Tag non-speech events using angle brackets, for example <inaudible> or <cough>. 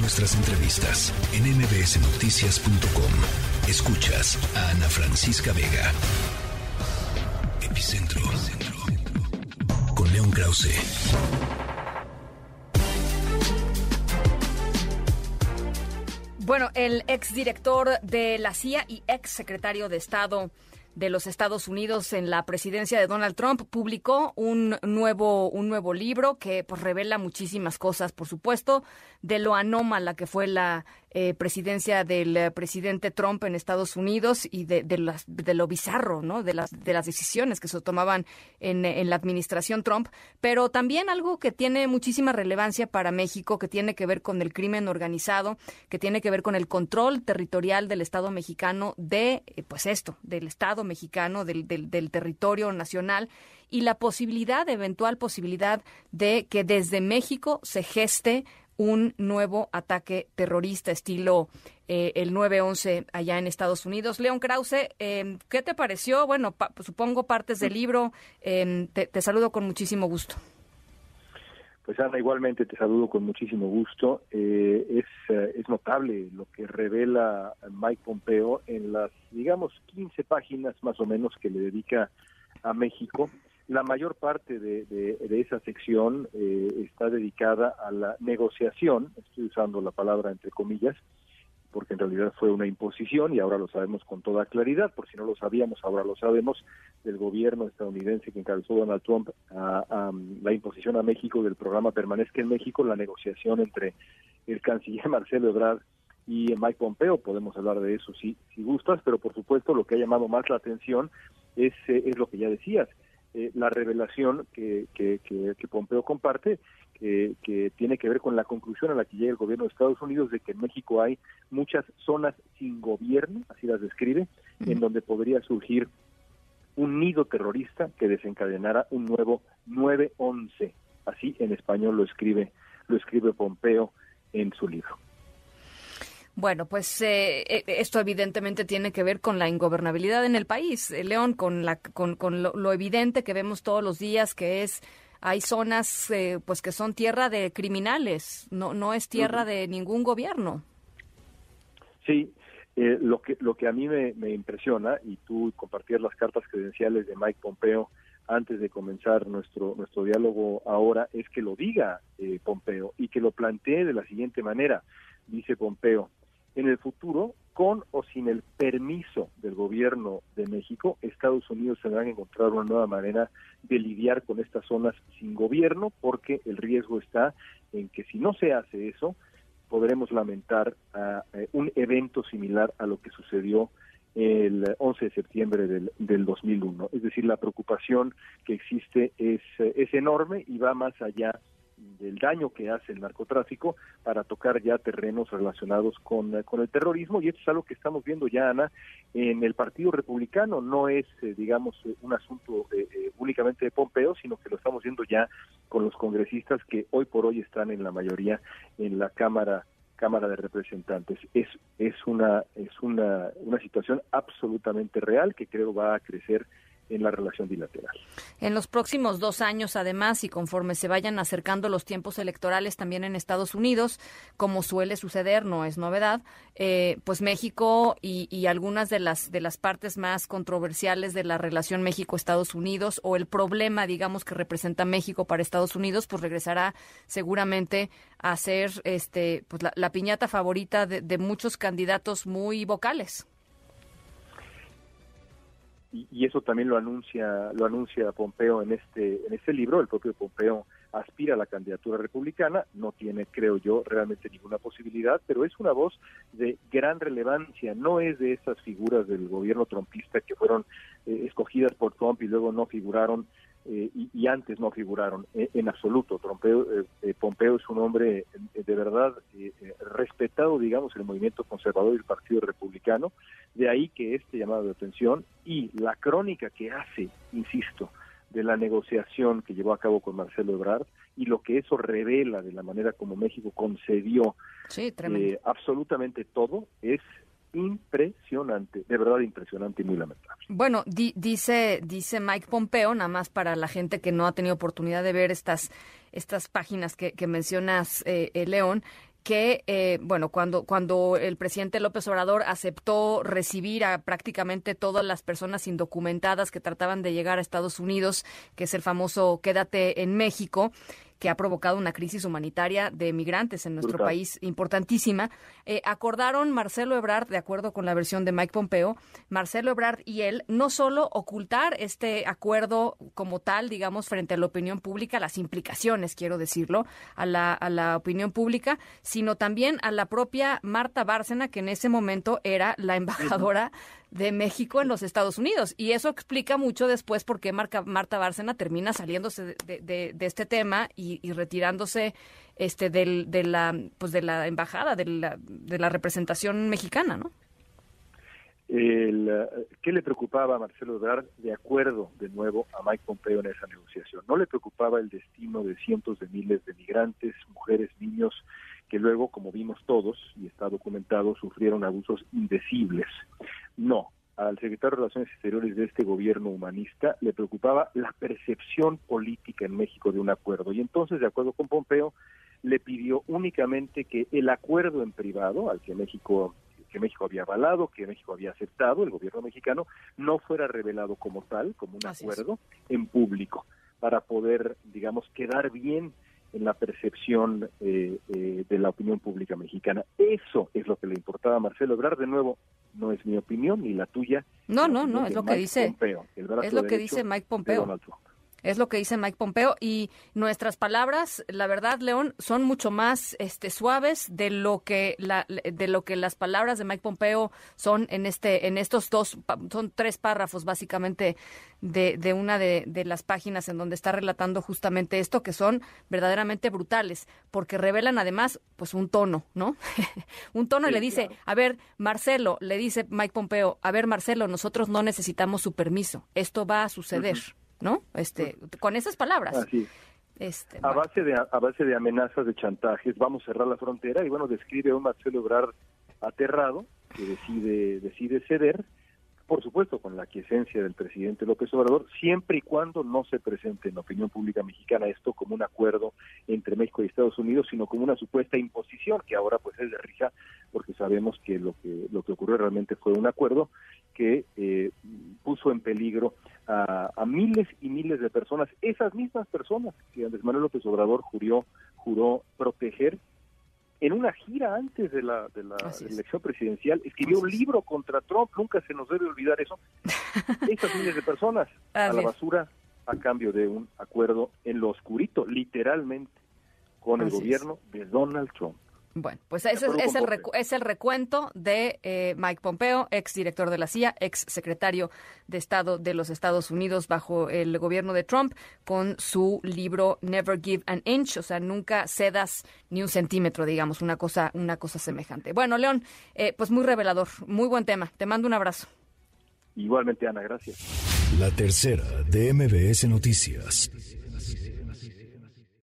Nuestras entrevistas en mbsnoticias.com. Escuchas a Ana Francisca Vega. Epicentro. Con León Krause. Bueno, el exdirector de la CIA y ex secretario de Estado de los Estados Unidos en la presidencia de Donald Trump publicó un nuevo un nuevo libro que pues revela muchísimas cosas, por supuesto, de lo anómala que fue la eh, presidencia del eh, presidente Trump en Estados Unidos y de, las, de lo bizarro, ¿no? De las, de las decisiones que se tomaban en, la administración Trump, pero también algo que tiene muchísima relevancia para México, que tiene que ver con el crimen organizado, que tiene que ver con el control territorial del Estado mexicano de, eh, pues esto, del Estado mexicano, del, del, del territorio nacional y la posibilidad, eventual posibilidad de que desde México se geste un nuevo ataque terrorista estilo eh, el 9-11 allá en Estados Unidos. León Krause, em, ¿qué te pareció? Bueno, supongo partes del libro. Em, te, saludo con muchísimo gusto. Pues Ana, igualmente te saludo con muchísimo gusto. Eh, es, eh, es notable lo que revela Mike Pompeo en las, digamos, 15 páginas más o menos que le dedica a México la mayor parte de, esa sección eh, está dedicada a la negociación, estoy usando la palabra entre comillas, porque en realidad fue una imposición y ahora lo sabemos con toda claridad, por si no lo sabíamos, ahora lo sabemos, del gobierno estadounidense que encabezó Donald Trump a, la imposición a México del programa Permanezca en México, la negociación entre el canciller <laughs> Marcelo Ebrard y Mike Pompeo, podemos hablar de eso si, si gustas, pero por supuesto lo que ha llamado más la atención es, eh, es lo que ya decías, eh, la revelación que, que, que, Pompeo comparte, que, que, tiene que ver con la conclusión a la que llega el gobierno de Estados Unidos de que en México hay muchas zonas sin gobierno, así las describe, en donde podría surgir un nido terrorista que desencadenara un nuevo 9-11. Así en español lo escribe, lo escribe Pompeo en su libro. Bueno, pues eh, eh, esto evidentemente tiene que ver con la ingobernabilidad en el país, eh, León, con, la, con, con lo, evidente que vemos todos los días, que es hay zonas pues que son tierra de criminales, no no es tierra de ningún gobierno. Sí, lo que lo que a mí me, me impresiona y tú compartías las cartas credenciales de Mike Pompeo antes de comenzar nuestro nuestro diálogo ahora es que lo diga Pompeo y que lo plantee de la siguiente manera. Dice Pompeo, en el futuro, con o sin el permiso del gobierno de México, Estados Unidos tendrán que encontrar una nueva manera de lidiar con estas zonas sin gobierno, porque el riesgo está en que si no se hace eso, podremos lamentar eh, un evento similar a lo que sucedió el 11 de septiembre del, del 2001. Es decir, la preocupación que existe es, es enorme y va más allá del daño que hace el narcotráfico para tocar ya terrenos relacionados con, con el terrorismo y esto es algo que estamos viendo ya, Ana, en el Partido Republicano. No es, eh, digamos, eh, un asunto eh, únicamente de Pompeo, sino que lo estamos viendo ya con los congresistas que hoy por hoy están en la mayoría en la Cámara Cámara de Representantes. Es, es, una, es una, una situación absolutamente real que creo va a crecer en la relación bilateral. En los próximos dos años, además, y conforme se vayan acercando los tiempos electorales también en Estados Unidos, como suele suceder, no es novedad, eh, pues México y, algunas de las de las partes más controversiales de la relación México-Estados Unidos o el problema, digamos, que representa México para Estados Unidos, pues regresará seguramente a ser este, pues la, piñata favorita de muchos candidatos muy vocales y, eso también lo anuncia lo anuncia Pompeo en este en este libro. El propio Pompeo aspira a la candidatura republicana. No tiene creo yo realmente ninguna posibilidad pero es una voz de gran relevancia. No es de esas figuras del gobierno trumpista que fueron eh, escogidas por Trump y luego no figuraron eh, y, antes no figuraron eh, en, absoluto. Pompeo, eh, Pompeo es un hombre de verdad respetado, digamos, en el movimiento conservador y el Partido Republicano. De ahí que este llamado de atención y la crónica que hace, insisto, de la negociación que llevó a cabo con Marcelo Ebrard y lo que eso revela de la manera como México concedió absolutamente todo es impresionante, de verdad impresionante y muy lamentable. Bueno, dice dice Mike Pompeo, nada más para la gente que no ha tenido oportunidad de ver estas estas páginas que, mencionas, eh, eh, León, que, eh, bueno, cuando, cuando el presidente López Obrador aceptó recibir a prácticamente todas las personas indocumentadas que trataban de llegar a Estados Unidos, que es el famoso Quédate en México, que ha provocado una crisis humanitaria de migrantes en nuestro país importantísima. Eh, acordaron Marcelo Ebrard, de acuerdo con la versión de Mike Pompeo, Marcelo Ebrard y él, no solo ocultar este acuerdo como tal, digamos, frente a la opinión pública, las implicaciones, quiero decirlo, a la, a la opinión pública, sino también a la propia Marta Bárcena, que en ese momento era la embajadora de México en los Estados Unidos. Y eso explica mucho después por qué Marta Bárcena termina saliéndose de, este tema y, retirándose este del, de la pues de la embajada, de la, de la representación mexicana, ¿no? El, ¿Qué le preocupaba a Marcelo Ebrard de acuerdo de nuevo a Mike Pompeo en esa negociación? No le preocupaba el destino de cientos de miles de migrantes, mujeres, niños, que luego, como vimos todos, y está documentado, sufrieron abusos indecibles. Secretario de Relaciones Exteriores de este gobierno humanista le preocupaba la percepción política en México de un acuerdo. Y entonces, de acuerdo con Pompeo, le pidió únicamente que el acuerdo en privado, al que México que México había avalado, que México había aceptado, el gobierno mexicano, no fuera revelado como tal, como un acuerdo, en público, para poder, digamos, quedar bien en la percepción eh, eh, de la opinión pública mexicana. Eso es lo que le importaba a Marcelo Ebrard. De nuevo, no es mi opinión ni la tuya. No, no, no, es lo que dice. es lo que dice Mike Pompeo. Es lo que dice Mike Pompeo y nuestras palabras, la verdad, León, son mucho más este, suaves de lo que la, de lo que las palabras de Mike Pompeo son en este en estos dos son tres párrafos básicamente de, de una de, de las páginas en donde está relatando justamente esto que son verdaderamente brutales porque revelan además pues un tono, ¿no? <laughs> un tono y le dice, a ver, Marcelo, le dice Mike Pompeo, a ver, Marcelo, nosotros no necesitamos su permiso, esto va a suceder. ¿No? Este, con esas palabras. Este, a base de a base de amenazas, de chantajes, vamos a cerrar la frontera y bueno, describe a un Marcelo Ebrard aterrado que decide decide ceder por supuesto con la quiesencia del presidente López Obrador, siempre y cuando no se presente en la opinión pública mexicana esto como un acuerdo entre México y Estados Unidos, sino como una supuesta imposición que ahora pues es de risa porque sabemos que lo que lo que ocurrió realmente fue un acuerdo que eh, puso en peligro a, a, miles y miles de personas, esas mismas personas que Andrés Manuel López Obrador juró juró proteger en una gira antes de la, de la elección presidencial, escribió un libro contra Trump, nunca se nos debe olvidar eso. <laughs> Esas miles de personas a la basura a cambio de un acuerdo en lo oscurito, literalmente, con el gobierno de Donald Trump. Bueno, pues ese es, el es el recuento de eh, Mike Pompeo, ex director de la CIA, ex secretario de Estado de los Estados Unidos bajo el gobierno de Trump, con su libro Never Give an Inch, o sea, nunca cedas ni un centímetro, digamos, una cosa, una cosa semejante. Bueno, León, eh, pues muy revelador, muy buen tema. Te mando un abrazo. Igualmente, Ana, gracias. La tercera de MBS Noticias.